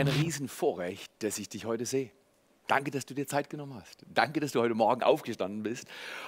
Ein Riesenvorrecht, dass ich dich heute sehe. Danke, dass du dir Zeit genommen hast. Danke, dass du heute Morgen aufgestanden bist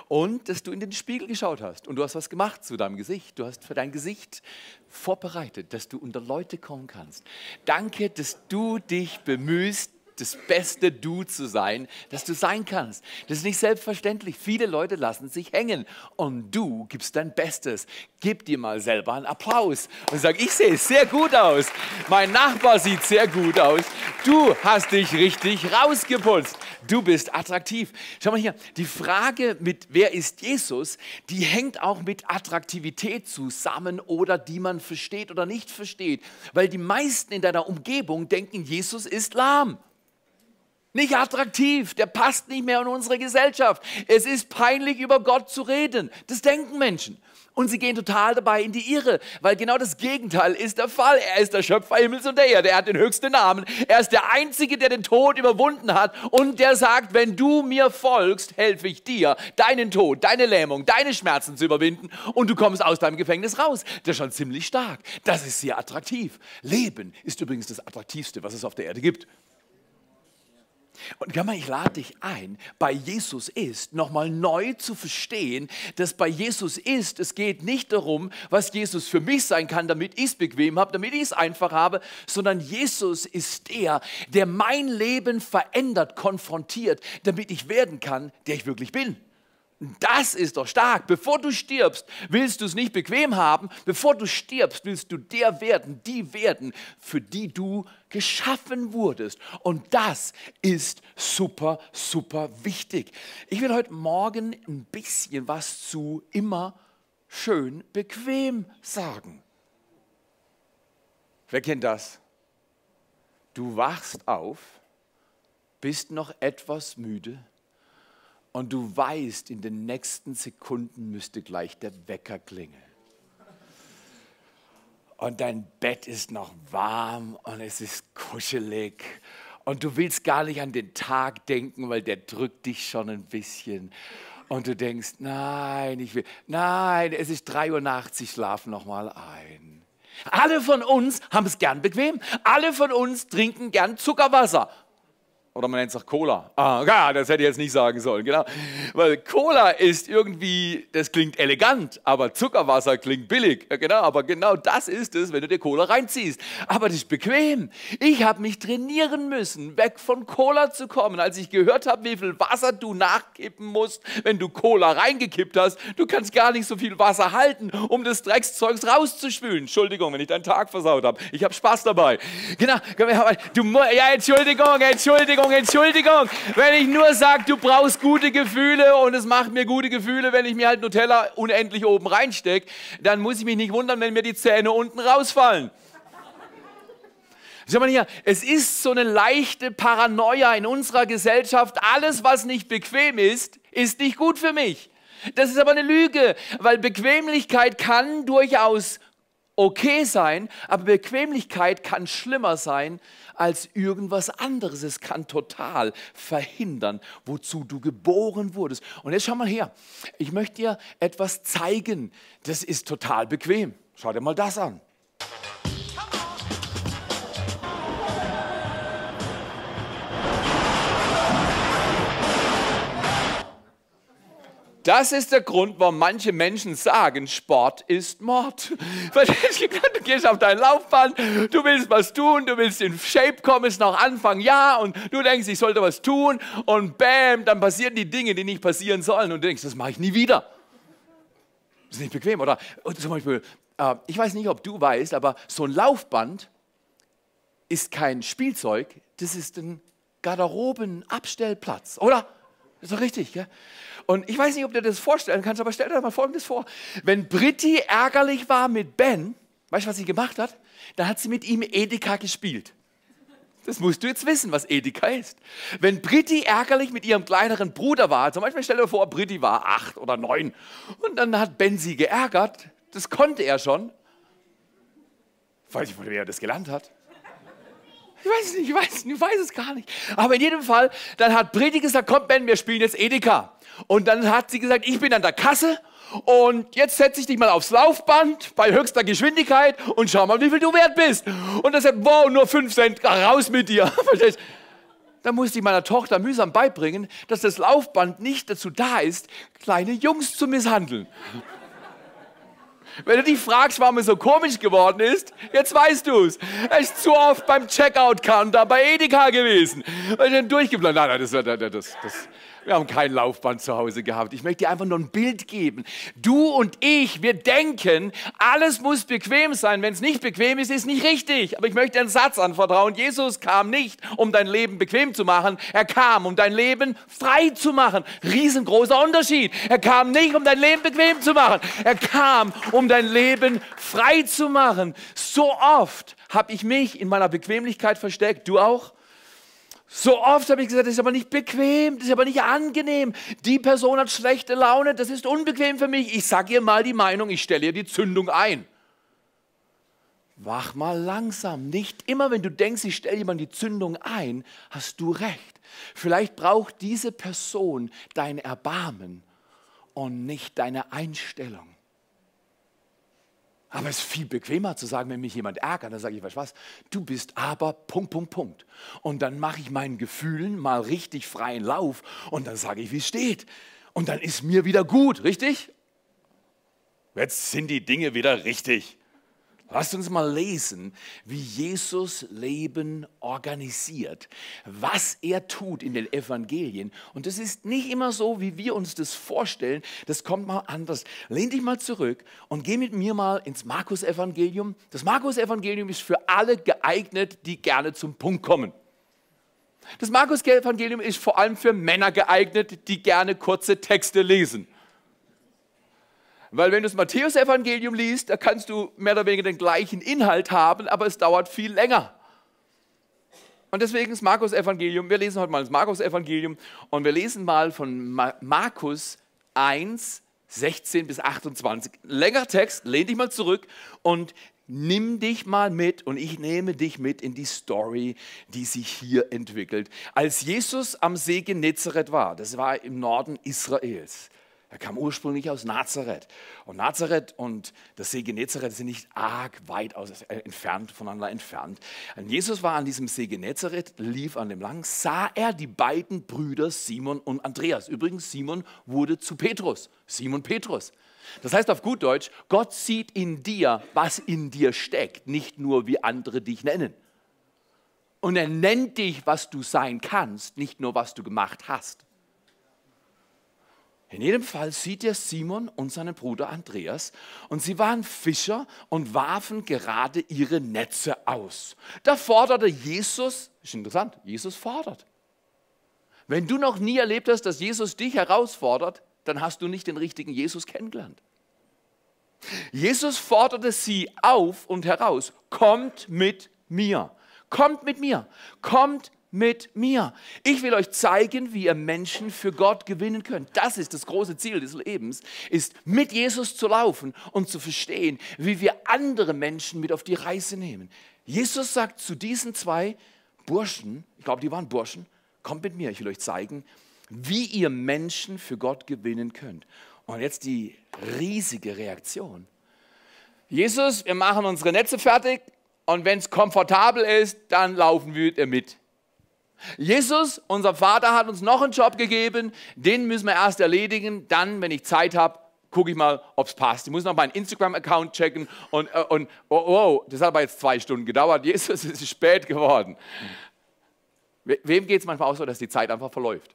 und dass du in den Spiegel geschaut hast und du hast was gemacht zu deinem Gesicht. Du hast für dein Gesicht vorbereitet, dass du unter Leute kommen kannst. Danke, dass du dich bemühst, das beste Du zu sein, das du sein kannst. Das ist nicht selbstverständlich. Viele Leute lassen sich hängen und du gibst dein Bestes. Gib dir mal selber einen Applaus und sag, ich sehe sehr gut aus. Mein Nachbar sieht sehr gut aus. Du hast dich richtig rausgeputzt. Du bist attraktiv. Schau mal hier, die Frage mit wer ist Jesus, die hängt auch mit Attraktivität zusammen oder die man versteht oder nicht versteht. Weil die meisten in deiner Umgebung denken, Jesus ist lahm nicht attraktiv, der passt nicht mehr in unsere Gesellschaft. Es ist peinlich, über Gott zu reden. Das denken Menschen. Und sie gehen total dabei in die Irre, weil genau das Gegenteil ist der Fall. Er ist der Schöpfer Himmels und der Erde. Er hat den höchsten Namen. Er ist der Einzige, der den Tod überwunden hat und der sagt, wenn du mir folgst, helfe ich dir, deinen Tod, deine Lähmung, deine Schmerzen zu überwinden und du kommst aus deinem Gefängnis raus. Das ist schon ziemlich stark. Das ist sehr attraktiv. Leben ist übrigens das Attraktivste, was es auf der Erde gibt. Und ich lade dich ein, bei Jesus ist nochmal neu zu verstehen, dass bei Jesus ist, es geht nicht darum, was Jesus für mich sein kann, damit ich es bequem habe, damit ich es einfach habe, sondern Jesus ist der, der mein Leben verändert, konfrontiert, damit ich werden kann, der ich wirklich bin. Das ist doch stark. Bevor du stirbst, willst du es nicht bequem haben. Bevor du stirbst, willst du der werden, die werden, für die du geschaffen wurdest. Und das ist super, super wichtig. Ich will heute Morgen ein bisschen was zu immer schön bequem sagen. Wer kennt das? Du wachst auf, bist noch etwas müde und du weißt, in den nächsten Sekunden müsste gleich der Wecker klingeln. Und dein Bett ist noch warm und es ist kuschelig. Und du willst gar nicht an den Tag denken, weil der drückt dich schon ein bisschen. Und du denkst, nein, ich will, nein, es ist 3 Uhr nachts, ich schlafe noch mal ein. Alle von uns haben es gern bequem. Alle von uns trinken gern Zuckerwasser. Oder man nennt es auch Cola. Ah, das hätte ich jetzt nicht sagen sollen, genau. Weil Cola ist irgendwie, das klingt elegant, aber Zuckerwasser klingt billig. Ja, genau, aber genau das ist es, wenn du dir Cola reinziehst. Aber das ist bequem. Ich habe mich trainieren müssen, weg von Cola zu kommen. Als ich gehört habe, wie viel Wasser du nachkippen musst, wenn du Cola reingekippt hast, du kannst gar nicht so viel Wasser halten, um das Dreckszeugs rauszuspülen. Entschuldigung, wenn ich deinen Tag versaut habe. Ich habe Spaß dabei. Genau, du, ja, Entschuldigung, Entschuldigung. Entschuldigung, Entschuldigung. Wenn ich nur sage, du brauchst gute Gefühle und es macht mir gute Gefühle, wenn ich mir halt Nutella unendlich oben reinstecke, dann muss ich mich nicht wundern, wenn mir die Zähne unten rausfallen. Schau mal hier, es ist so eine leichte Paranoia in unserer Gesellschaft. Alles, was nicht bequem ist, ist nicht gut für mich. Das ist aber eine Lüge, weil Bequemlichkeit kann durchaus okay sein, aber Bequemlichkeit kann schlimmer sein als irgendwas anderes. Es kann total verhindern, wozu du geboren wurdest. Und jetzt schau mal her. Ich möchte dir etwas zeigen. Das ist total bequem. Schau dir mal das an. Das ist der Grund, warum manche Menschen sagen, Sport ist Mord. Du gehst auf dein Laufband, du willst was tun, du willst in Shape kommen, ist noch Anfang Jahr und du denkst, ich sollte was tun und bam, dann passieren die Dinge, die nicht passieren sollen und du denkst, das mache ich nie wieder. Das ist nicht bequem. Oder zum Beispiel, äh, ich weiß nicht, ob du weißt, aber so ein Laufband ist kein Spielzeug, das ist ein Garderobenabstellplatz, oder? Ist doch richtig, gell? Und ich weiß nicht, ob du dir das vorstellen kannst, aber stell dir mal Folgendes vor. Wenn Britti ärgerlich war mit Ben, weißt du, was sie gemacht hat? Dann hat sie mit ihm Edeka gespielt. Das musst du jetzt wissen, was Edeka ist. Wenn Britti ärgerlich mit ihrem kleineren Bruder war, zum Beispiel stell dir vor, Britti war acht oder neun und dann hat Ben sie geärgert, das konnte er schon. Ich weiß nicht, woher er das gelernt hat. Ich weiß es nicht, ich weiß, ich weiß es gar nicht. Aber in jedem Fall, dann hat Britti gesagt, komm Ben, wir spielen jetzt Edeka. Und dann hat sie gesagt, ich bin an der Kasse Und jetzt setze ich dich mal aufs Laufband bei höchster Geschwindigkeit und schau mal, wie viel du wert bist. Und er sagt, wow, nur 5 Cent, raus mit dir. Da musste ich meiner Tochter mühsam beibringen, dass das Laufband nicht dazu da ist, kleine Jungs zu misshandeln. Wenn du dich fragst, warum es so komisch geworden ist, jetzt weißt du es. Er ist zu oft beim Checkout-Counter bei Edeka gewesen. Und dann durchgeblendet. Nein, nein, das, das, das, wir haben kein Laufband zu Hause gehabt. Ich möchte dir einfach nur ein Bild geben. Du und ich, wir denken, alles muss bequem sein. Wenn es nicht bequem ist, ist nicht richtig. Aber ich möchte einen Satz anvertrauen. Jesus kam nicht, um dein Leben bequem zu machen. Er kam, um dein Leben frei zu machen. Riesengroßer Unterschied. Er kam nicht, um dein Leben bequem zu machen. Er kam, um dein Leben frei zu machen. So oft habe ich mich in meiner Bequemlichkeit versteckt. Du auch? So oft habe ich gesagt, das ist aber nicht bequem, das ist aber nicht angenehm. Die Person hat schlechte Laune, das ist unbequem für mich. Ich sage ihr mal die Meinung, ich stelle ihr die Zündung ein. Wach mal langsam. Nicht immer, wenn du denkst, ich stelle jemand die Zündung ein, hast du recht. Vielleicht braucht diese Person dein Erbarmen und nicht deine Einstellung. Aber es ist viel bequemer zu sagen, wenn mich jemand ärgert, dann sage ich, weißt was, du bist aber Punkt, Punkt, Punkt. Und dann mache ich meinen Gefühlen mal richtig freien Lauf und dann sage ich, wie es steht. Und dann ist mir wieder gut, richtig? Jetzt sind die Dinge wieder richtig. Lasst uns mal lesen, wie Jesus Leben organisiert, was er tut in den Evangelien. Und das ist nicht immer so, wie wir uns das vorstellen. Das kommt mal anders. Lehn dich mal zurück und geh mit mir mal ins Markus-Evangelium. Das Markus-Evangelium ist für alle geeignet, die gerne zum Punkt kommen. Das Markus-Evangelium ist vor allem für Männer geeignet, die gerne kurze Texte lesen. Weil wenn du das Matthäus-Evangelium liest, da kannst du mehr oder weniger den gleichen Inhalt haben, aber es dauert viel länger. Und deswegen das Markus-Evangelium, wir lesen heute mal das Markus-Evangelium und wir lesen mal von Markus 1, 16 bis 28. Länger Text, lehn dich mal zurück und nimm dich mal mit und ich nehme dich mit in die Story, die sich hier entwickelt. Als Jesus am See Genezareth war, das war im Norden Israels, er kam ursprünglich aus Nazareth. Und Nazareth und das See Genezareth sind nicht arg weit aus, äh, entfernt, voneinander entfernt. Und Jesus war an diesem See Genezareth, lief an dem lang, sah er die beiden Brüder Simon und Andreas. Übrigens, Simon wurde zu Petrus. Simon Petrus. Das heißt auf gut Deutsch, Gott sieht in dir, was in dir steckt, nicht nur wie andere dich nennen. Und er nennt dich, was du sein kannst, nicht nur, was du gemacht hast. In jedem Fall sieht er Simon und seinen Bruder Andreas und sie waren Fischer und warfen gerade ihre Netze aus. Da forderte Jesus, ist interessant, Jesus fordert. Wenn du noch nie erlebt hast, dass Jesus dich herausfordert, dann hast du nicht den richtigen Jesus kennengelernt. Jesus forderte sie auf und heraus, kommt mit mir, kommt mit mir, kommt mit mir. Ich will euch zeigen, wie ihr Menschen für Gott gewinnen könnt. Das ist das große Ziel des Lebens, ist mit Jesus zu laufen und zu verstehen, wie wir andere Menschen mit auf die Reise nehmen. Jesus sagt zu diesen zwei Burschen, ich glaube, die waren Burschen, kommt mit mir, ich will euch zeigen, wie ihr Menschen für Gott gewinnen könnt. Und jetzt die riesige Reaktion. Jesus, wir machen unsere Netze fertig und wenn es komfortabel ist, dann laufen wir mit. Jesus, unser Vater, hat uns noch einen Job gegeben, den müssen wir erst erledigen. Dann, wenn ich Zeit habe, gucke ich mal, ob es passt. Ich muss noch meinen Instagram-Account checken und, äh, und oh, oh, das hat aber jetzt zwei Stunden gedauert. Jesus, es ist spät geworden. Wem geht es manchmal auch so, dass die Zeit einfach verläuft?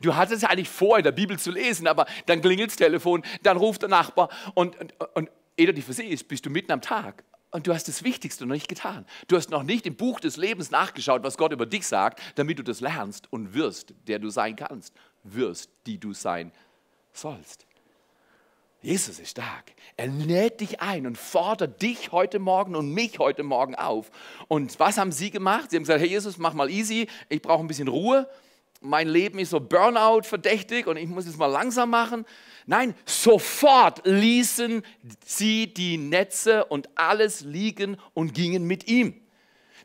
Du hattest es eigentlich vor, in der Bibel zu lesen, aber dann klingelt das Telefon, dann ruft der Nachbar und, und, und ehe du dich versiehst, bist du mitten am Tag und du hast das Wichtigste noch nicht getan. Du hast noch nicht im Buch des Lebens nachgeschaut, was Gott über dich sagt, damit du das lernst und wirst, der du sein kannst, wirst, die du sein sollst. Jesus ist stark. Er lädt dich ein und fordert dich heute Morgen und mich heute Morgen auf. Und was haben sie gemacht? Sie haben gesagt, Herr Jesus, mach mal easy, ich brauche ein bisschen Ruhe. Mein Leben ist so Burnout verdächtig und ich muss es mal langsam machen. Nein, sofort ließen sie die Netze und alles liegen und gingen mit ihm.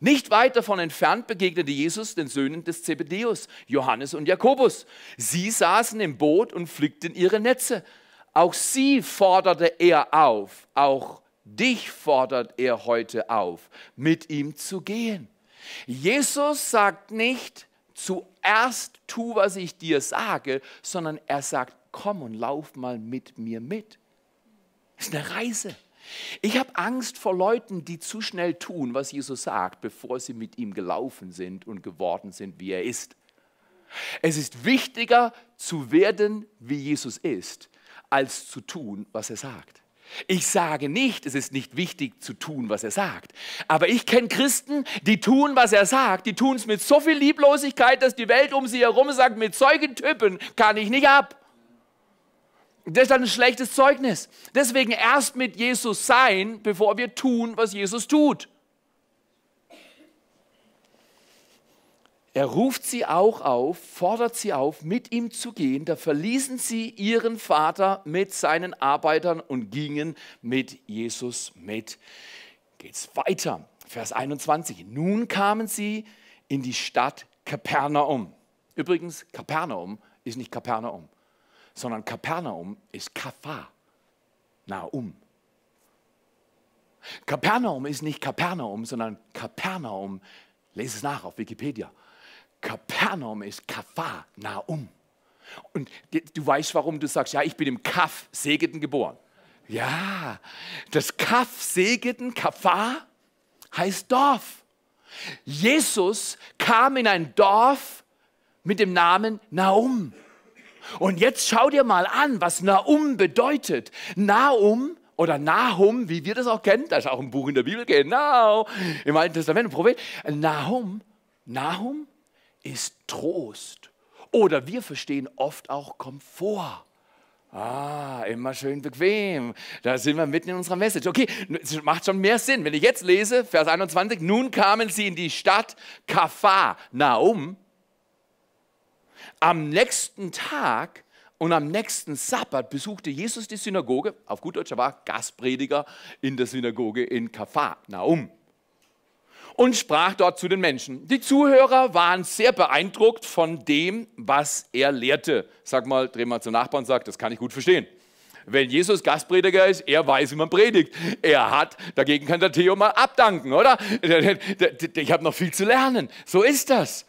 Nicht weit davon entfernt begegnete Jesus den Söhnen des Zebedeus, Johannes und Jakobus. Sie saßen im Boot und flickten ihre Netze. Auch sie forderte er auf, auch dich fordert er heute auf, mit ihm zu gehen. Jesus sagt nicht, zuerst tu, was ich dir sage, sondern er sagt, komm und lauf mal mit mir mit. Das ist eine Reise. Ich habe Angst vor Leuten, die zu schnell tun, was Jesus sagt, bevor sie mit ihm gelaufen sind und geworden sind, wie er ist. Es ist wichtiger zu werden, wie Jesus ist, als zu tun, was er sagt. Ich sage nicht, es ist nicht wichtig zu tun, was er sagt. Aber ich kenne Christen, die tun, was er sagt. Die tun es mit so viel Lieblosigkeit, dass die Welt um sie herum sagt, mit solchen Typen kann ich nicht ab. Das ist dann ein schlechtes Zeugnis. Deswegen erst mit Jesus sein, bevor wir tun, was Jesus tut. Er ruft sie auch auf, fordert sie auf, mit ihm zu gehen. Da verließen sie ihren Vater mit seinen Arbeitern und gingen mit Jesus mit. Geht's weiter. Vers 21. Nun kamen sie in die Stadt Kapernaum. Übrigens, Kapernaum ist nicht Kapernaum, sondern Kapernaum ist Kafar, Naum. Kapernaum ist nicht Kapernaum, sondern Kapernaum, lese es nach auf Wikipedia, Kapernaum ist Kafar, Naum. Und du weißt, warum du sagst, ja, ich bin im Kaf Segeten geboren. Ja, das Kaf Segeten, Kafar, heißt Dorf. Jesus kam in ein Dorf mit dem Namen Naum. Und jetzt schau dir mal an, was Naum bedeutet. Naum oder Nahum, wie wir das auch kennen, da ist auch ein Buch in der Bibel, genau, im Alten Testament, ein Prophet. Nahum, Nahum ist Trost. Oder wir verstehen oft auch Komfort. Ah, immer schön bequem. Da sind wir mitten in unserer Message. Okay, es macht schon mehr Sinn. Wenn ich jetzt lese, Vers 21, nun kamen sie in die Stadt Kafar, Naum. Am nächsten Tag und am nächsten Sabbat besuchte Jesus die Synagoge. Auf gut Deutsch, er war Gastprediger in der Synagoge in Kafar, Naum und sprach dort zu den Menschen. Die Zuhörer waren sehr beeindruckt von dem, was er lehrte. Sag mal, dreh mal zum Nachbarn und sag, das kann ich gut verstehen. Wenn Jesus Gastprediger ist, er weiß, wie man predigt. Er hat, dagegen kann der Theo mal abdanken, oder? Ich habe noch viel zu lernen. So ist das.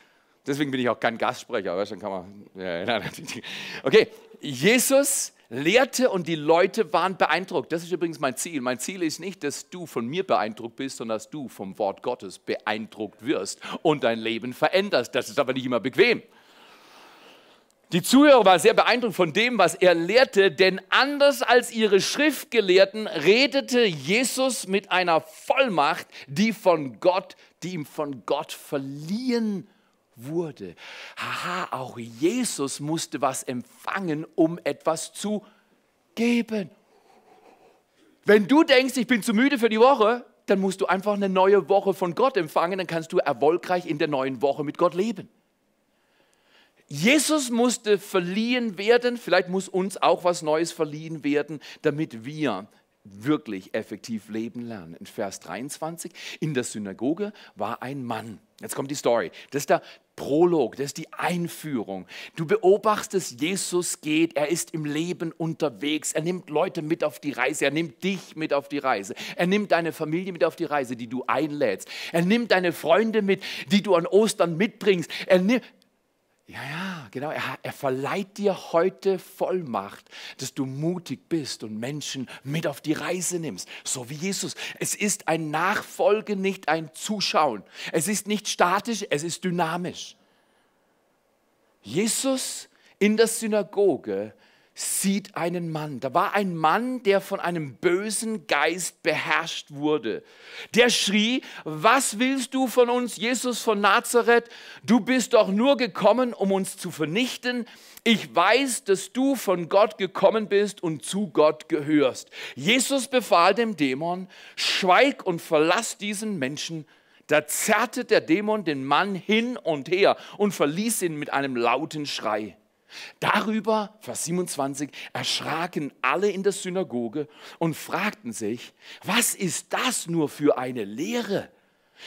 Deswegen bin ich auch kein Gastsprecher. Weißt, dann kann man, okay, Jesus lehrte und die Leute waren beeindruckt. Das ist übrigens mein Ziel. Mein Ziel ist nicht, dass du von mir beeindruckt bist, sondern dass du vom Wort Gottes beeindruckt wirst und dein Leben veränderst. Das ist aber nicht immer bequem. Die Zuhörer waren sehr beeindruckt von dem, was er lehrte, denn anders als ihre Schriftgelehrten redete Jesus mit einer Vollmacht, die von Gott, die ihm von Gott verliehen wurde. Haha, auch Jesus musste was empfangen, um etwas zu geben. Wenn du denkst, ich bin zu müde für die Woche, dann musst du einfach eine neue Woche von Gott empfangen, dann kannst du erfolgreich in der neuen Woche mit Gott leben. Jesus musste verliehen werden, vielleicht muss uns auch was Neues verliehen werden, damit wir wirklich effektiv leben lernen. In Vers 23, in der Synagoge war ein Mann. Jetzt kommt die Story. Das ist der Prolog, das ist die Einführung. Du beobachtest, Jesus geht, er ist im Leben unterwegs, er nimmt Leute mit auf die Reise, er nimmt dich mit auf die Reise, er nimmt deine Familie mit auf die Reise, die du einlädst, er nimmt deine Freunde mit, die du an Ostern mitbringst, er nimmt, ja, ja, genau. Er, er, verleiht dir heute Vollmacht, dass du mutig bist und Menschen mit auf die Reise nimmst. So wie Jesus. Es ist ein Nachfolgen, nicht ein Zuschauen. Es ist nicht statisch, es ist dynamisch. Jesus in der Synagoge sieht einen Mann. Da war ein Mann, der von einem bösen Geist beherrscht wurde. Der schrie, was willst du von uns, Jesus von Nazareth? Du bist doch nur gekommen, um uns zu vernichten. Ich weiß, dass du von Gott gekommen bist und zu Gott gehörst. Jesus befahl dem Dämon, schweig und verlass diesen Menschen. Da zerrte der Dämon den Mann hin und her und verließ ihn mit einem lauten Schrei. Darüber, Vers 27, erschraken alle in der Synagoge und fragten sich, was ist das nur für eine Lehre?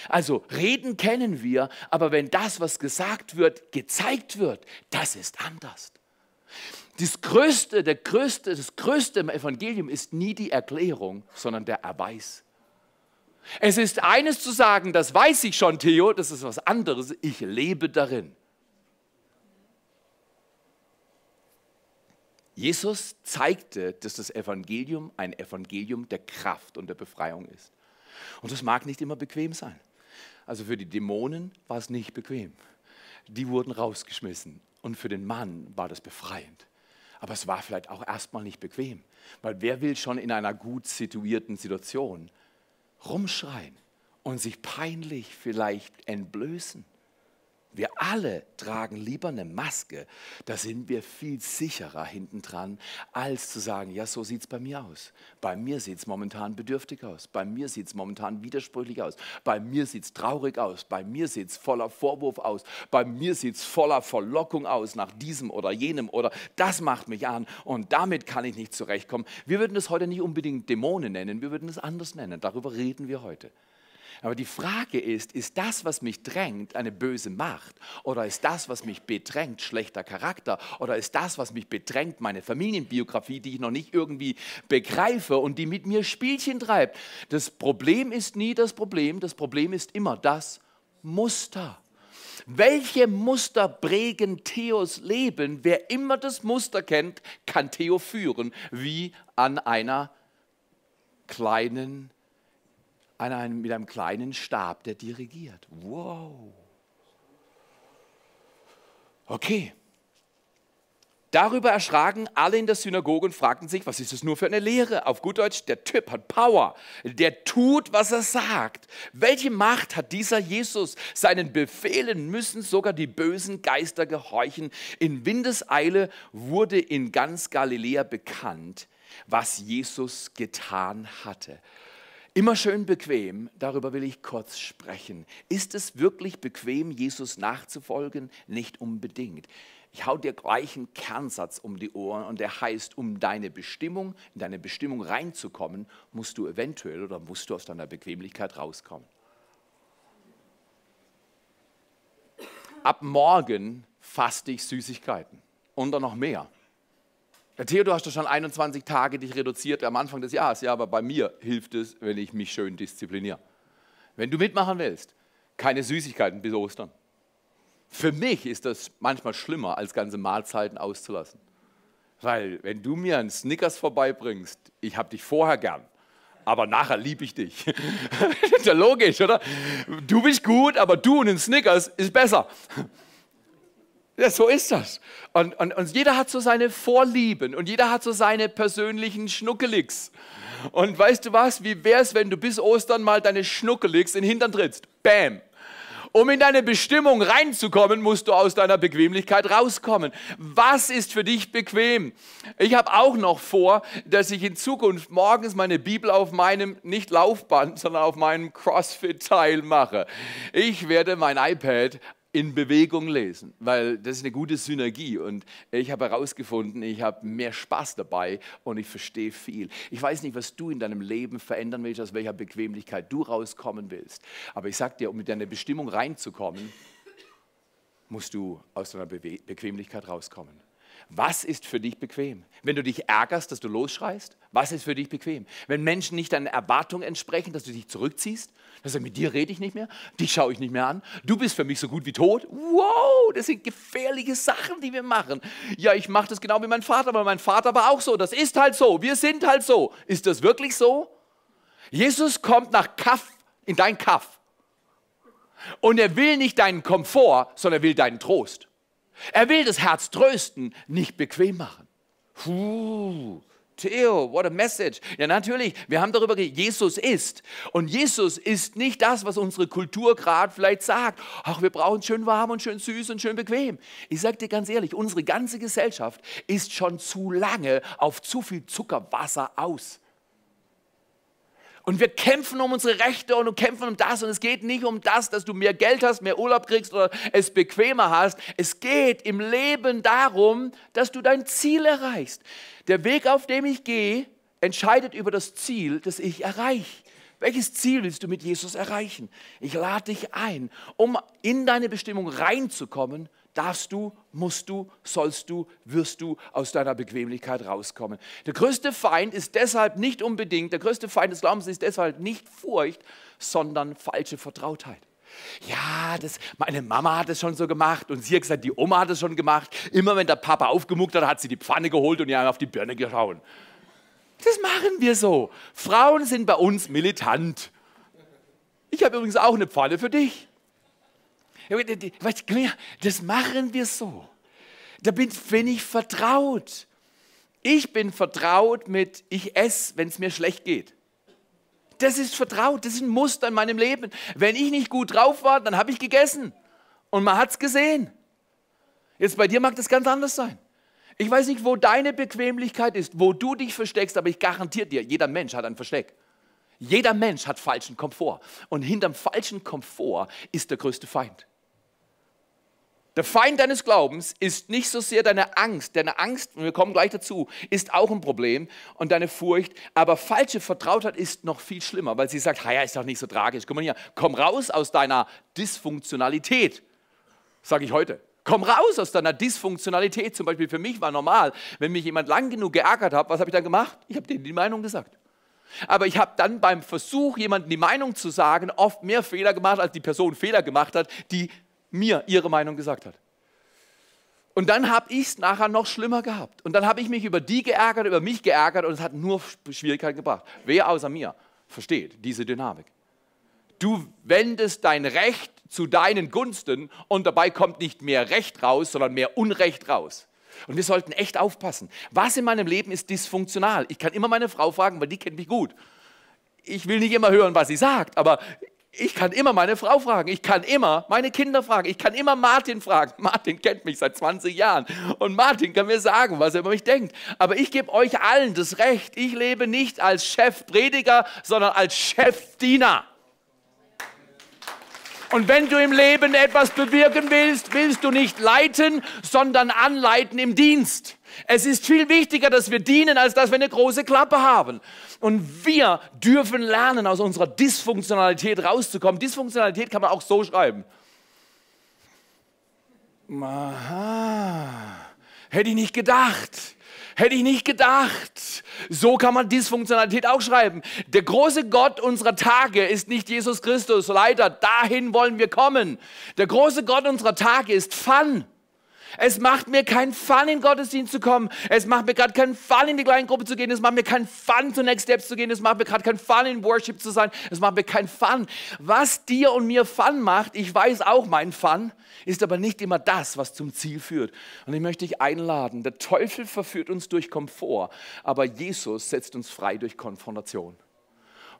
Also reden kennen wir, aber wenn das, was gesagt wird, gezeigt wird, das ist anders. Das größte, der größte, das größte im Evangelium ist nie die Erklärung, sondern der Erweis. Es ist eines zu sagen, das weiß ich schon, Theo, das ist was anderes, ich lebe darin. Jesus zeigte, dass das Evangelium ein Evangelium der Kraft und der Befreiung ist. Und das mag nicht immer bequem sein. Also für die Dämonen war es nicht bequem. Die wurden rausgeschmissen. Und für den Mann war das befreiend. Aber es war vielleicht auch erstmal nicht bequem. Weil wer will schon in einer gut situierten Situation rumschreien und sich peinlich vielleicht entblößen? Wir alle tragen lieber eine Maske, da sind wir viel sicherer hintendran, als zu sagen, ja, so sieht es bei mir aus. Bei mir sieht es momentan bedürftig aus, bei mir sieht es momentan widersprüchlich aus, bei mir sieht es traurig aus, bei mir sieht es voller Vorwurf aus, bei mir sieht es voller Verlockung aus nach diesem oder jenem oder das macht mich an und damit kann ich nicht zurechtkommen. Wir würden es heute nicht unbedingt Dämonen nennen, wir würden es anders nennen, darüber reden wir heute. Aber die Frage ist, ist das, was mich drängt, eine böse Macht? Oder ist das, was mich bedrängt, schlechter Charakter? Oder ist das, was mich bedrängt, meine Familienbiografie, die ich noch nicht irgendwie begreife und die mit mir Spielchen treibt? Das Problem ist nie das Problem, das Problem ist immer das Muster. Welche Muster prägen Theos Leben? Wer immer das Muster kennt, kann Theo führen, wie an einer kleinen an einem, mit einem kleinen Stab, der dirigiert. Wow. Okay. Darüber erschraken alle in der Synagoge und fragten sich, was ist das nur für eine Lehre? Auf gut Deutsch, der Typ hat Power. Der tut, was er sagt. Welche Macht hat dieser Jesus? Seinen Befehlen müssen sogar die bösen Geister gehorchen. In Windeseile wurde in ganz Galiläa bekannt, was Jesus getan hatte. Immer schön bequem, darüber will ich kurz sprechen. Ist es wirklich bequem, Jesus nachzufolgen? Nicht unbedingt. Ich hau dir gleich einen Kernsatz um die Ohren und der heißt, um deine Bestimmung, in deine Bestimmung reinzukommen, musst du eventuell oder musst du aus deiner Bequemlichkeit rauskommen. Ab morgen faste ich Süßigkeiten und dann noch mehr. Ja, Theo, du hast doch schon 21 Tage dich reduziert am Anfang des Jahres. Ja, aber bei mir hilft es, wenn ich mich schön diszipliniere. Wenn du mitmachen willst, keine Süßigkeiten bis Ostern. Für mich ist das manchmal schlimmer, als ganze Mahlzeiten auszulassen. Weil wenn du mir einen Snickers vorbeibringst, ich habe dich vorher gern, aber nachher liebe ich dich. das ist ja logisch, oder? Du bist gut, aber du und ein Snickers ist besser. Ja, so ist das. Und, und, und jeder hat so seine Vorlieben und jeder hat so seine persönlichen Schnuckeligs. Und weißt du was, wie wäre es, wenn du bis Ostern mal deine Schnuckeligs in den Hintern trittst? Bam! Um in deine Bestimmung reinzukommen, musst du aus deiner Bequemlichkeit rauskommen. Was ist für dich bequem? Ich habe auch noch vor, dass ich in Zukunft morgens meine Bibel auf meinem, nicht Laufband, sondern auf meinem CrossFit-Teil mache. Ich werde mein iPad in Bewegung lesen, weil das ist eine gute Synergie und ich habe herausgefunden, ich habe mehr Spaß dabei und ich verstehe viel. Ich weiß nicht, was du in deinem Leben verändern willst, aus welcher Bequemlichkeit du rauskommen willst, aber ich sage dir, um mit deiner Bestimmung reinzukommen, musst du aus deiner Bequemlichkeit rauskommen. Was ist für dich bequem? Wenn du dich ärgerst, dass du losschreist, was ist für dich bequem? Wenn Menschen nicht deinen Erwartungen entsprechen, dass du dich zurückziehst, dass du mit dir rede ich nicht mehr, dich schaue ich nicht mehr an, du bist für mich so gut wie tot. Wow, das sind gefährliche Sachen, die wir machen. Ja, ich mache das genau wie mein Vater, aber mein Vater war auch so. Das ist halt so. Wir sind halt so. Ist das wirklich so? Jesus kommt nach Kaff, in dein Kaff. Und er will nicht deinen Komfort, sondern er will deinen Trost. Er will das Herz trösten, nicht bequem machen. Puh. Theo, what a message. Ja, natürlich, wir haben darüber geredet, Jesus ist. Und Jesus ist nicht das, was unsere Kultur gerade vielleicht sagt. Ach, wir brauchen schön warm und schön süß und schön bequem. Ich sage dir ganz ehrlich, unsere ganze Gesellschaft ist schon zu lange auf zu viel Zuckerwasser aus. Und wir kämpfen um unsere Rechte und kämpfen um das. Und es geht nicht um das, dass du mehr Geld hast, mehr Urlaub kriegst oder es bequemer hast. Es geht im Leben darum, dass du dein Ziel erreichst. Der Weg, auf dem ich gehe, entscheidet über das Ziel, das ich erreiche. Welches Ziel willst du mit Jesus erreichen? Ich lade dich ein, um in deine Bestimmung reinzukommen, darfst du, musst du, sollst du, wirst du aus deiner Bequemlichkeit rauskommen. Der größte Feind ist deshalb nicht unbedingt, der größte Feind des Glaubens ist deshalb nicht Furcht, sondern falsche Vertrautheit. Ja, das, meine Mama hat es schon so gemacht und sie hat gesagt, die Oma hat es schon gemacht. Immer wenn der Papa aufgemuckt hat, hat sie die Pfanne geholt und ihr auf die Birne geschaut. Das machen wir so. Frauen sind bei uns militant. Ich habe übrigens auch eine Pfanne für dich. Das machen wir so. Da bin, ich vertraut. Ich bin vertraut mit, ich esse, wenn es mir schlecht geht. Das ist vertraut, das ist ein Muster in meinem Leben. Wenn ich nicht gut drauf war, dann habe ich gegessen. Und man hat es gesehen. Jetzt bei dir mag das ganz anders sein. Ich weiß nicht, wo deine Bequemlichkeit ist, wo du dich versteckst, aber ich garantiere dir, jeder Mensch hat ein Versteck. Jeder Mensch hat falschen Komfort. Und hinterm falschen Komfort ist der größte Feind. Der Feind deines Glaubens ist nicht so sehr deine Angst. Deine Angst, und wir kommen gleich dazu, ist auch ein Problem und deine Furcht. Aber falsche Vertrautheit ist noch viel schlimmer, weil sie sagt, ja, ist doch nicht so tragisch. Komm mal hier, komm raus aus deiner Dysfunktionalität, sage ich heute. Komm raus aus deiner Dysfunktionalität. Zum Beispiel für mich war normal, wenn mich jemand lang genug geärgert hat, was habe ich dann gemacht? Ich habe denen die Meinung gesagt. Aber ich habe dann beim Versuch, jemandem die Meinung zu sagen, oft mehr Fehler gemacht, als die Person Fehler gemacht hat, die mir ihre Meinung gesagt hat. Und dann habe ich es nachher noch schlimmer gehabt. Und dann habe ich mich über die geärgert, über mich geärgert und es hat nur Schwierigkeiten gebracht. Wer außer mir versteht diese Dynamik? Du wendest dein Recht zu deinen Gunsten und dabei kommt nicht mehr Recht raus, sondern mehr Unrecht raus. Und wir sollten echt aufpassen. Was in meinem Leben ist dysfunktional? Ich kann immer meine Frau fragen, weil die kennt mich gut. Ich will nicht immer hören, was sie sagt, aber ich kann immer meine Frau fragen, ich kann immer meine Kinder fragen, ich kann immer Martin fragen. Martin kennt mich seit 20 Jahren und Martin kann mir sagen, was er über mich denkt. Aber ich gebe euch allen das Recht, ich lebe nicht als Chefprediger, sondern als Chefdiener. Und wenn du im Leben etwas bewirken willst, willst du nicht leiten, sondern anleiten im Dienst. Es ist viel wichtiger, dass wir dienen, als dass wir eine große Klappe haben. Und wir dürfen lernen, aus unserer Dysfunktionalität rauszukommen. Dysfunktionalität kann man auch so schreiben. Aha, hätte ich nicht gedacht. Hätte ich nicht gedacht. So kann man Dysfunktionalität auch schreiben. Der große Gott unserer Tage ist nicht Jesus Christus. Leider, dahin wollen wir kommen. Der große Gott unserer Tage ist Fun. Es macht mir keinen Fun, in Gottesdienst zu kommen. Es macht mir gerade keinen Fun, in die Kleingruppe zu gehen. Es macht mir keinen Fun, zu Next Steps zu gehen. Es macht mir gerade keinen Fun, in Worship zu sein. Es macht mir keinen Fun. Was dir und mir Fun macht, ich weiß auch mein Fun, ist aber nicht immer das, was zum Ziel führt. Und ich möchte dich einladen. Der Teufel verführt uns durch Komfort, aber Jesus setzt uns frei durch Konfrontation.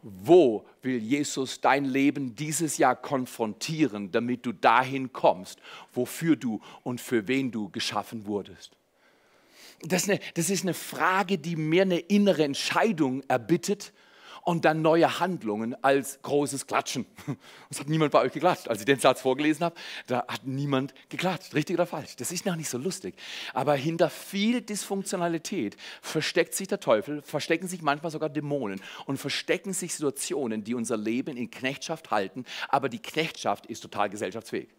Wo will Jesus dein Leben dieses Jahr konfrontieren, damit du dahin kommst, wofür du und für wen du geschaffen wurdest? Das ist, eine, das ist eine Frage, die mehr eine innere Entscheidung erbittet und dann neue Handlungen als großes Klatschen. Es hat niemand bei euch geklatscht. Als ich den Satz vorgelesen habe, da hat niemand geklatscht. Richtig oder falsch? Das ist noch nicht so lustig. Aber hinter viel Dysfunktionalität versteckt sich der Teufel, verstecken sich manchmal sogar Dämonen und verstecken sich Situationen, die unser Leben in Knechtschaft halten. Aber die Knechtschaft ist total gesellschaftsfähig.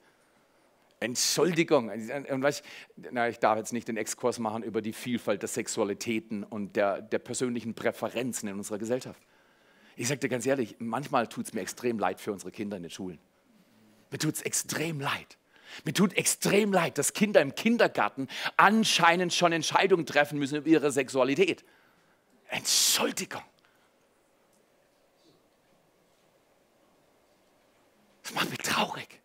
Entschuldigung, ich darf jetzt nicht den Exkurs machen über die Vielfalt der Sexualitäten und der, der persönlichen Präferenzen in unserer Gesellschaft. Ich sage dir ganz ehrlich, manchmal tut es mir extrem leid für unsere Kinder in den Schulen. Mir tut es extrem leid. Mir tut extrem leid, dass Kinder im Kindergarten anscheinend schon Entscheidungen treffen müssen über ihre Sexualität. Entschuldigung. Das macht mich traurig.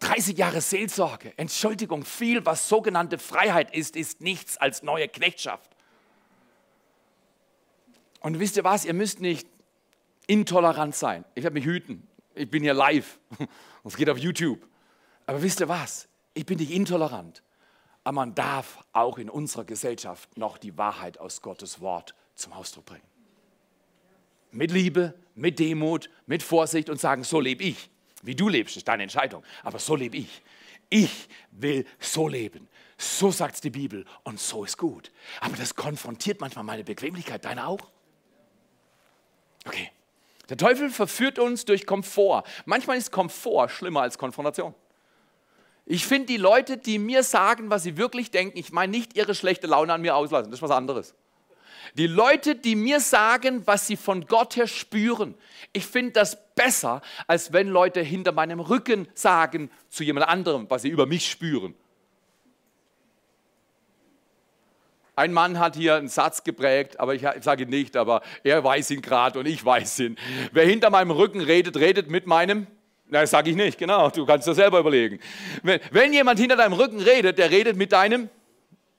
30 Jahre Seelsorge. Entschuldigung, viel, was sogenannte Freiheit ist, ist nichts als neue Knechtschaft. Und wisst ihr was, ihr müsst nicht intolerant sein. Ich werde mich hüten. Ich bin hier live. Es geht auf YouTube. Aber wisst ihr was? Ich bin nicht intolerant. Aber man darf auch in unserer Gesellschaft noch die Wahrheit aus Gottes Wort zum Ausdruck bringen. Mit Liebe, mit Demut, mit Vorsicht und sagen, so lebe ich. Wie du lebst, ist deine Entscheidung. Aber so lebe ich. Ich will so leben. So sagt die Bibel und so ist gut. Aber das konfrontiert manchmal meine Bequemlichkeit. Deine auch? Okay. Der Teufel verführt uns durch Komfort. Manchmal ist Komfort schlimmer als Konfrontation. Ich finde die Leute, die mir sagen, was sie wirklich denken, ich meine nicht ihre schlechte Laune an mir auslassen, das ist was anderes. Die Leute, die mir sagen, was sie von Gott her spüren, ich finde das besser, als wenn Leute hinter meinem Rücken sagen zu jemand anderem, was sie über mich spüren. Ein Mann hat hier einen Satz geprägt, aber ich sage ihn nicht, aber er weiß ihn gerade und ich weiß ihn. Wer hinter meinem Rücken redet, redet mit meinem Nein, das sage ich nicht, genau. Du kannst das selber überlegen. Wenn, wenn jemand hinter deinem Rücken redet, der redet mit deinem.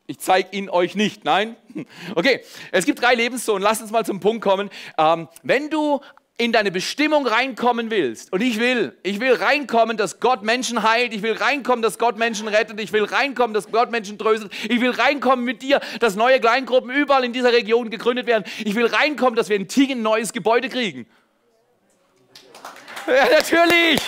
Ich zeige ihn euch nicht, nein? Okay, es gibt drei Lebenszonen. Lass uns mal zum Punkt kommen. Ähm, wenn du in deine Bestimmung reinkommen willst, und ich will, ich will reinkommen, dass Gott Menschen heilt, ich will reinkommen, dass Gott Menschen rettet, ich will reinkommen, dass Gott Menschen tröstet, ich will reinkommen mit dir, dass neue Kleingruppen überall in dieser Region gegründet werden, ich will reinkommen, dass wir in Tingen ein neues Gebäude kriegen. Ja, natürlich.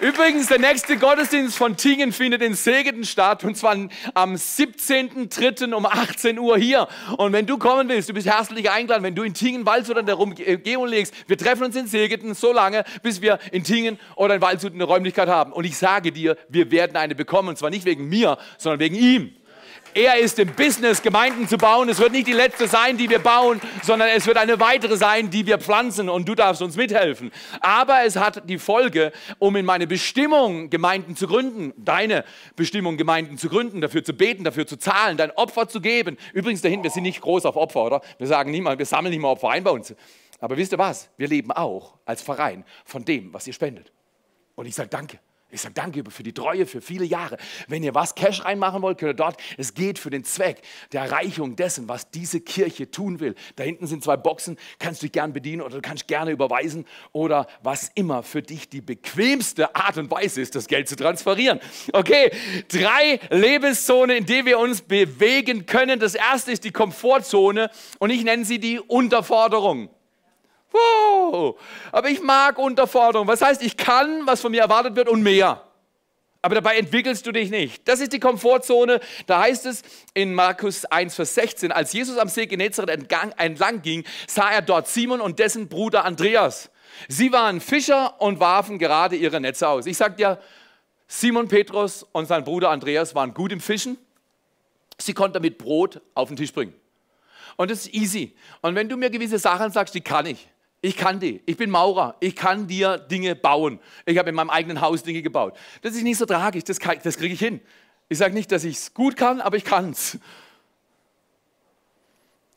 Übrigens, der nächste Gottesdienst von Tingen findet in Segeten statt und zwar am 17.03. um 18 Uhr hier. Und wenn du kommen willst, du bist herzlich eingeladen, wenn du in Tingen, Waldshut an der Umgebung legst, wir treffen uns in Segeten so lange, bis wir in Tingen oder in Waldshut eine Räumlichkeit haben. Und ich sage dir, wir werden eine bekommen und zwar nicht wegen mir, sondern wegen ihm. Er ist im Business, Gemeinden zu bauen. Es wird nicht die letzte sein, die wir bauen, sondern es wird eine weitere sein, die wir pflanzen und du darfst uns mithelfen. Aber es hat die Folge, um in meine Bestimmung Gemeinden zu gründen, deine Bestimmung Gemeinden zu gründen, dafür zu beten, dafür zu zahlen, dein Opfer zu geben. Übrigens dahin, wir sind nicht groß auf Opfer, oder? Wir sagen niemals, wir sammeln nicht mal Opfer ein bei uns. Aber wisst ihr was? Wir leben auch als Verein von dem, was ihr spendet. Und ich sage danke. Ich sage danke für die Treue für viele Jahre. Wenn ihr was Cash reinmachen wollt, könnt ihr dort. Es geht für den Zweck der Erreichung dessen, was diese Kirche tun will. Da hinten sind zwei Boxen, kannst du dich gern bedienen oder du kannst gerne überweisen oder was immer für dich die bequemste Art und Weise ist, das Geld zu transferieren. Okay, drei Lebenszonen, in denen wir uns bewegen können. Das erste ist die Komfortzone und ich nenne sie die Unterforderung. Wow. Aber ich mag Unterforderung. Was heißt, ich kann, was von mir erwartet wird und mehr. Aber dabei entwickelst du dich nicht. Das ist die Komfortzone. Da heißt es in Markus 1, Vers 16, als Jesus am See Genezareth entlang ging, sah er dort Simon und dessen Bruder Andreas. Sie waren Fischer und warfen gerade ihre Netze aus. Ich sage dir, Simon Petrus und sein Bruder Andreas waren gut im Fischen. Sie konnten damit Brot auf den Tisch bringen. Und das ist easy. Und wenn du mir gewisse Sachen sagst, die kann ich, ich kann die. Ich bin Maurer. Ich kann dir Dinge bauen. Ich habe in meinem eigenen Haus Dinge gebaut. Das ist nicht so tragisch. Das, das kriege ich hin. Ich sage nicht, dass ich es gut kann, aber ich kann es.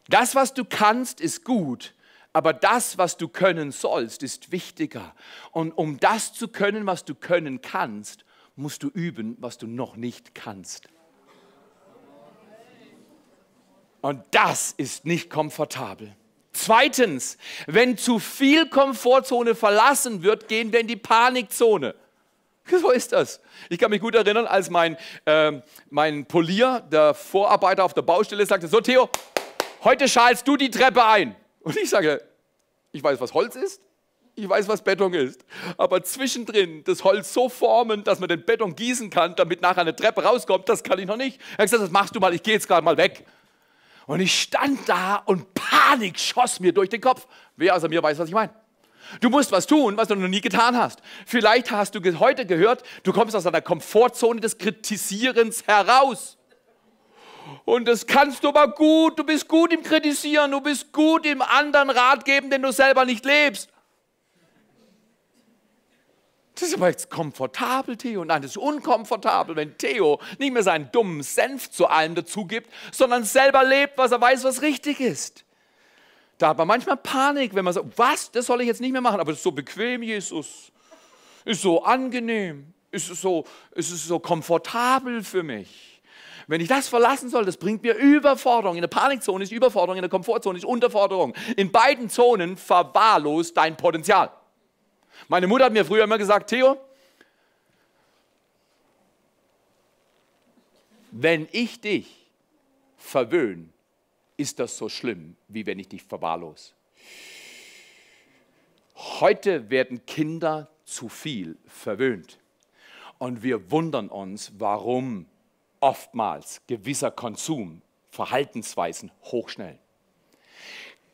Das, was du kannst, ist gut. Aber das, was du können sollst, ist wichtiger. Und um das zu können, was du können kannst, musst du üben, was du noch nicht kannst. Und das ist nicht komfortabel. Zweitens, wenn zu viel Komfortzone verlassen wird, gehen wir in die Panikzone. So ist das. Ich kann mich gut erinnern, als mein, äh, mein Polier, der Vorarbeiter auf der Baustelle, sagte, so Theo, heute schalst du die Treppe ein. Und ich sage, ich weiß, was Holz ist, ich weiß, was Beton ist. Aber zwischendrin das Holz so formen, dass man den Beton gießen kann, damit nachher eine Treppe rauskommt, das kann ich noch nicht. Er hat gesagt, das machst du mal, ich gehe jetzt gerade mal weg. Und ich stand da und Panik schoss mir durch den Kopf. Wer außer mir weiß, was ich meine? Du musst was tun, was du noch nie getan hast. Vielleicht hast du heute gehört, du kommst aus deiner Komfortzone des Kritisierens heraus. Und das kannst du aber gut. Du bist gut im Kritisieren. Du bist gut im anderen Rat geben, den du selber nicht lebst. Das ist aber jetzt komfortabel, Theo. Nein, das ist unkomfortabel, wenn Theo nicht mehr seinen dummen Senf zu allem dazu gibt, sondern selber lebt, was er weiß, was richtig ist. Da hat man manchmal Panik, wenn man sagt, was, das soll ich jetzt nicht mehr machen, aber es ist so bequem, Jesus. Ist so angenehm, ist so, ist so komfortabel für mich. Wenn ich das verlassen soll, das bringt mir Überforderung. In der Panikzone ist Überforderung, in der Komfortzone ist Unterforderung. In beiden Zonen verwahrlost dein Potenzial. Meine Mutter hat mir früher immer gesagt, Theo, wenn ich dich verwöhne, ist das so schlimm, wie wenn ich dich verwahrlos. Heute werden Kinder zu viel verwöhnt. Und wir wundern uns, warum oftmals gewisser Konsum, Verhaltensweisen hochschnellen.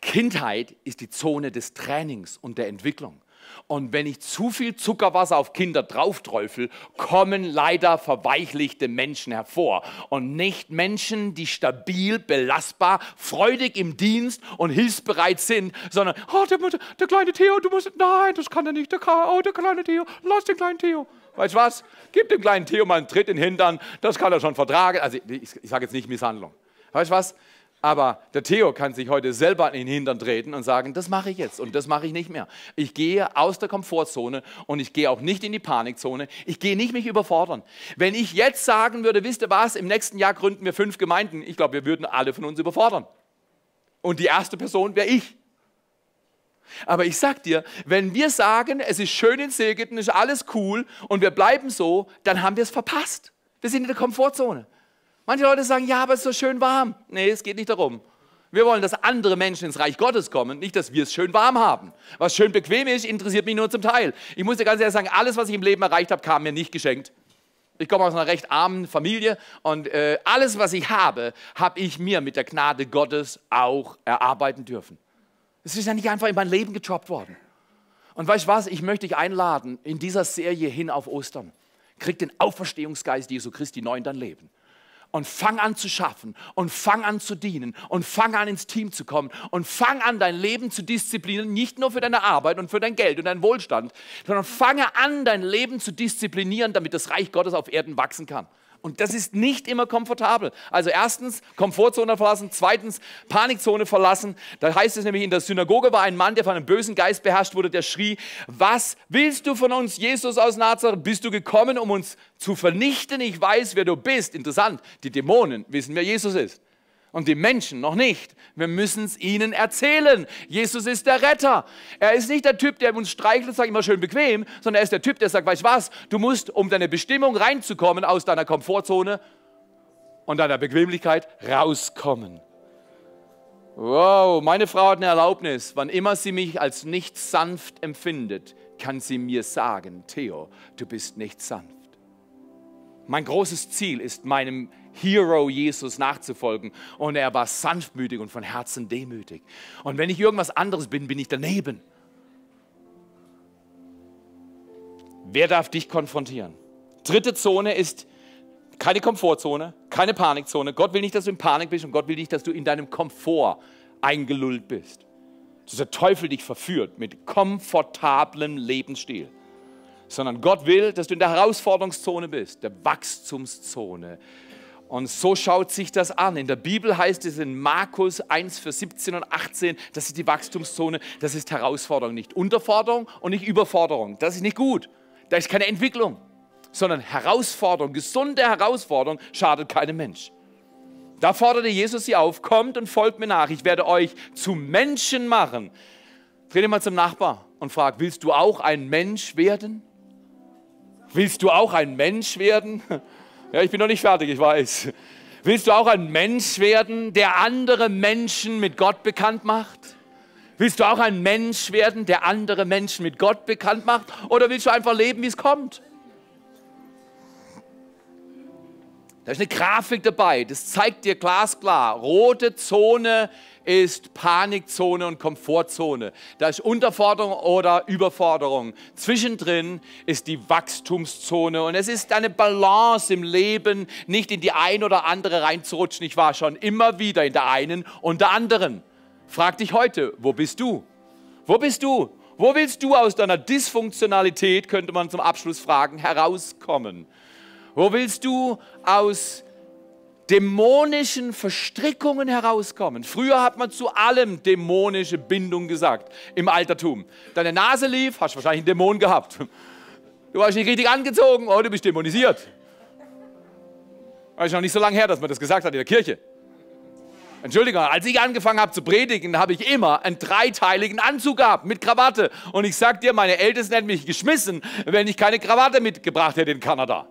Kindheit ist die Zone des Trainings und der Entwicklung. Und wenn ich zu viel Zuckerwasser auf Kinder draufträufel, kommen leider verweichlichte Menschen hervor. Und nicht Menschen, die stabil, belastbar, freudig im Dienst und hilfsbereit sind, sondern, oh, der, der kleine Theo, du musst, nein, das kann er nicht, der, oh, der kleine Theo, lass den kleinen Theo. Weißt du was? Gib dem kleinen Theo mal einen Tritt in den Hintern, das kann er schon vertragen. Also ich, ich sage jetzt nicht Misshandlung. Weißt du was? Aber der Theo kann sich heute selber in den Hintern treten und sagen, das mache ich jetzt und das mache ich nicht mehr. Ich gehe aus der Komfortzone und ich gehe auch nicht in die Panikzone. Ich gehe nicht mich überfordern. Wenn ich jetzt sagen würde, wisst ihr was, im nächsten Jahr gründen wir fünf Gemeinden, ich glaube, wir würden alle von uns überfordern. Und die erste Person wäre ich. Aber ich sag dir, wenn wir sagen, es ist schön in Segeten, ist alles cool und wir bleiben so, dann haben wir es verpasst. Wir sind in der Komfortzone. Manche Leute sagen, ja, aber es ist so schön warm. Nee, es geht nicht darum. Wir wollen, dass andere Menschen ins Reich Gottes kommen, nicht, dass wir es schön warm haben. Was schön bequem ist, interessiert mich nur zum Teil. Ich muss dir ganz ehrlich sagen, alles, was ich im Leben erreicht habe, kam mir nicht geschenkt. Ich komme aus einer recht armen Familie und äh, alles, was ich habe, habe ich mir mit der Gnade Gottes auch erarbeiten dürfen. Es ist ja nicht einfach in mein Leben getroppt worden. Und weißt du was, ich möchte dich einladen in dieser Serie hin auf Ostern. Krieg den Auferstehungsgeist Jesu Christi neu in dein Leben und fang an zu schaffen und fang an zu dienen und fang an ins Team zu kommen und fang an dein Leben zu disziplinieren, nicht nur für deine Arbeit und für dein Geld und deinen Wohlstand, sondern fange an dein Leben zu disziplinieren, damit das Reich Gottes auf Erden wachsen kann. Und das ist nicht immer komfortabel. Also erstens Komfortzone verlassen, zweitens Panikzone verlassen. Da heißt es nämlich, in der Synagoge war ein Mann, der von einem bösen Geist beherrscht wurde, der schrie, was willst du von uns, Jesus aus Nazareth? Bist du gekommen, um uns zu vernichten? Ich weiß, wer du bist. Interessant, die Dämonen wissen, wer Jesus ist und die Menschen noch nicht. Wir müssen es ihnen erzählen. Jesus ist der Retter. Er ist nicht der Typ, der uns streichelt und sagt immer schön bequem, sondern er ist der Typ, der sagt, weißt du was, du musst, um deine Bestimmung reinzukommen aus deiner Komfortzone und deiner Bequemlichkeit rauskommen. Wow, meine Frau hat eine Erlaubnis. Wann immer sie mich als nicht sanft empfindet, kann sie mir sagen, Theo, du bist nicht sanft. Mein großes Ziel ist, meinem Hero Jesus nachzufolgen. Und er war sanftmütig und von Herzen demütig. Und wenn ich irgendwas anderes bin, bin ich daneben. Wer darf dich konfrontieren? Dritte Zone ist keine Komfortzone, keine Panikzone. Gott will nicht, dass du in Panik bist und Gott will nicht, dass du in deinem Komfort eingelullt bist. Dass der Teufel dich verführt mit komfortablem Lebensstil. Sondern Gott will, dass du in der Herausforderungszone bist, der Wachstumszone, und so schaut sich das an. In der Bibel heißt es in Markus 1, Vers 17 und 18, das ist die Wachstumszone, das ist Herausforderung, nicht Unterforderung und nicht Überforderung. Das ist nicht gut. Da ist keine Entwicklung, sondern Herausforderung, gesunde Herausforderung schadet keinem Mensch. Da forderte Jesus sie auf, kommt und folgt mir nach, ich werde euch zu Menschen machen. Dreh dich mal zum Nachbar und frag, willst du auch ein Mensch werden? Willst du auch ein Mensch werden? Ja, ich bin noch nicht fertig, ich weiß. Willst du auch ein Mensch werden, der andere Menschen mit Gott bekannt macht? Willst du auch ein Mensch werden, der andere Menschen mit Gott bekannt macht? Oder willst du einfach leben, wie es kommt? Da ist eine Grafik dabei, das zeigt dir glasklar. Rote Zone ist Panikzone und Komfortzone. Da ist Unterforderung oder Überforderung. Zwischendrin ist die Wachstumszone und es ist eine Balance im Leben, nicht in die ein oder andere reinzurutschen. Ich war schon immer wieder in der einen und der anderen. Frag dich heute, wo bist du? Wo bist du? Wo willst du aus deiner Dysfunktionalität, könnte man zum Abschluss fragen, herauskommen? Wo willst du aus dämonischen Verstrickungen herauskommen. Früher hat man zu allem dämonische Bindung gesagt, im Altertum. Deine Nase lief, hast wahrscheinlich einen Dämon gehabt. Du warst nicht richtig angezogen, oh, du bist dämonisiert. Das ist noch nicht so lange her, dass man das gesagt hat in der Kirche. Entschuldigung, als ich angefangen habe zu predigen, habe ich immer einen dreiteiligen Anzug gehabt mit Krawatte. Und ich sag dir, meine Ältesten hätten mich geschmissen, wenn ich keine Krawatte mitgebracht hätte in Kanada.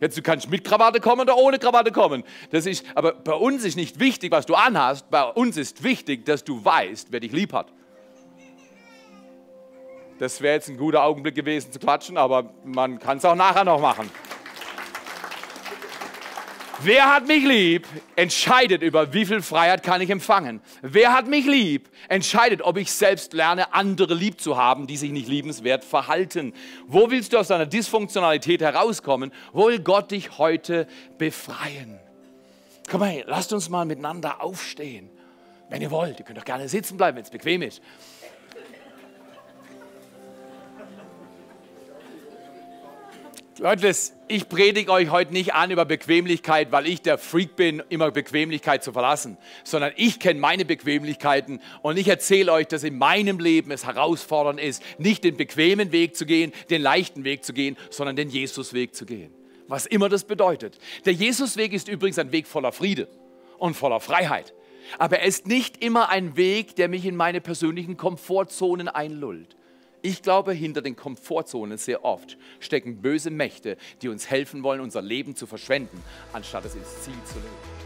Jetzt, du kannst mit Krawatte kommen oder ohne Krawatte kommen. Das ist, aber bei uns ist nicht wichtig, was du anhast. Bei uns ist wichtig, dass du weißt, wer dich lieb hat. Das wäre jetzt ein guter Augenblick gewesen zu quatschen, aber man kann es auch nachher noch machen. Wer hat mich lieb, entscheidet über wie viel Freiheit kann ich empfangen. Wer hat mich lieb, entscheidet, ob ich selbst lerne, andere lieb zu haben, die sich nicht liebenswert verhalten. Wo willst du aus deiner Dysfunktionalität herauskommen? Wo will Gott dich heute befreien? Komm mal, lasst uns mal miteinander aufstehen. Wenn ihr wollt, ihr könnt doch gerne sitzen bleiben, wenn es bequem ist. Leute, ich predige euch heute nicht an über Bequemlichkeit, weil ich der Freak bin, immer Bequemlichkeit zu verlassen, sondern ich kenne meine Bequemlichkeiten und ich erzähle euch, dass in meinem Leben es herausfordernd ist, nicht den bequemen Weg zu gehen, den leichten Weg zu gehen, sondern den Jesusweg zu gehen. Was immer das bedeutet. Der Jesusweg ist übrigens ein Weg voller Friede und voller Freiheit. Aber er ist nicht immer ein Weg, der mich in meine persönlichen Komfortzonen einlullt. Ich glaube, hinter den Komfortzonen sehr oft stecken böse Mächte, die uns helfen wollen, unser Leben zu verschwenden, anstatt es ins Ziel zu legen.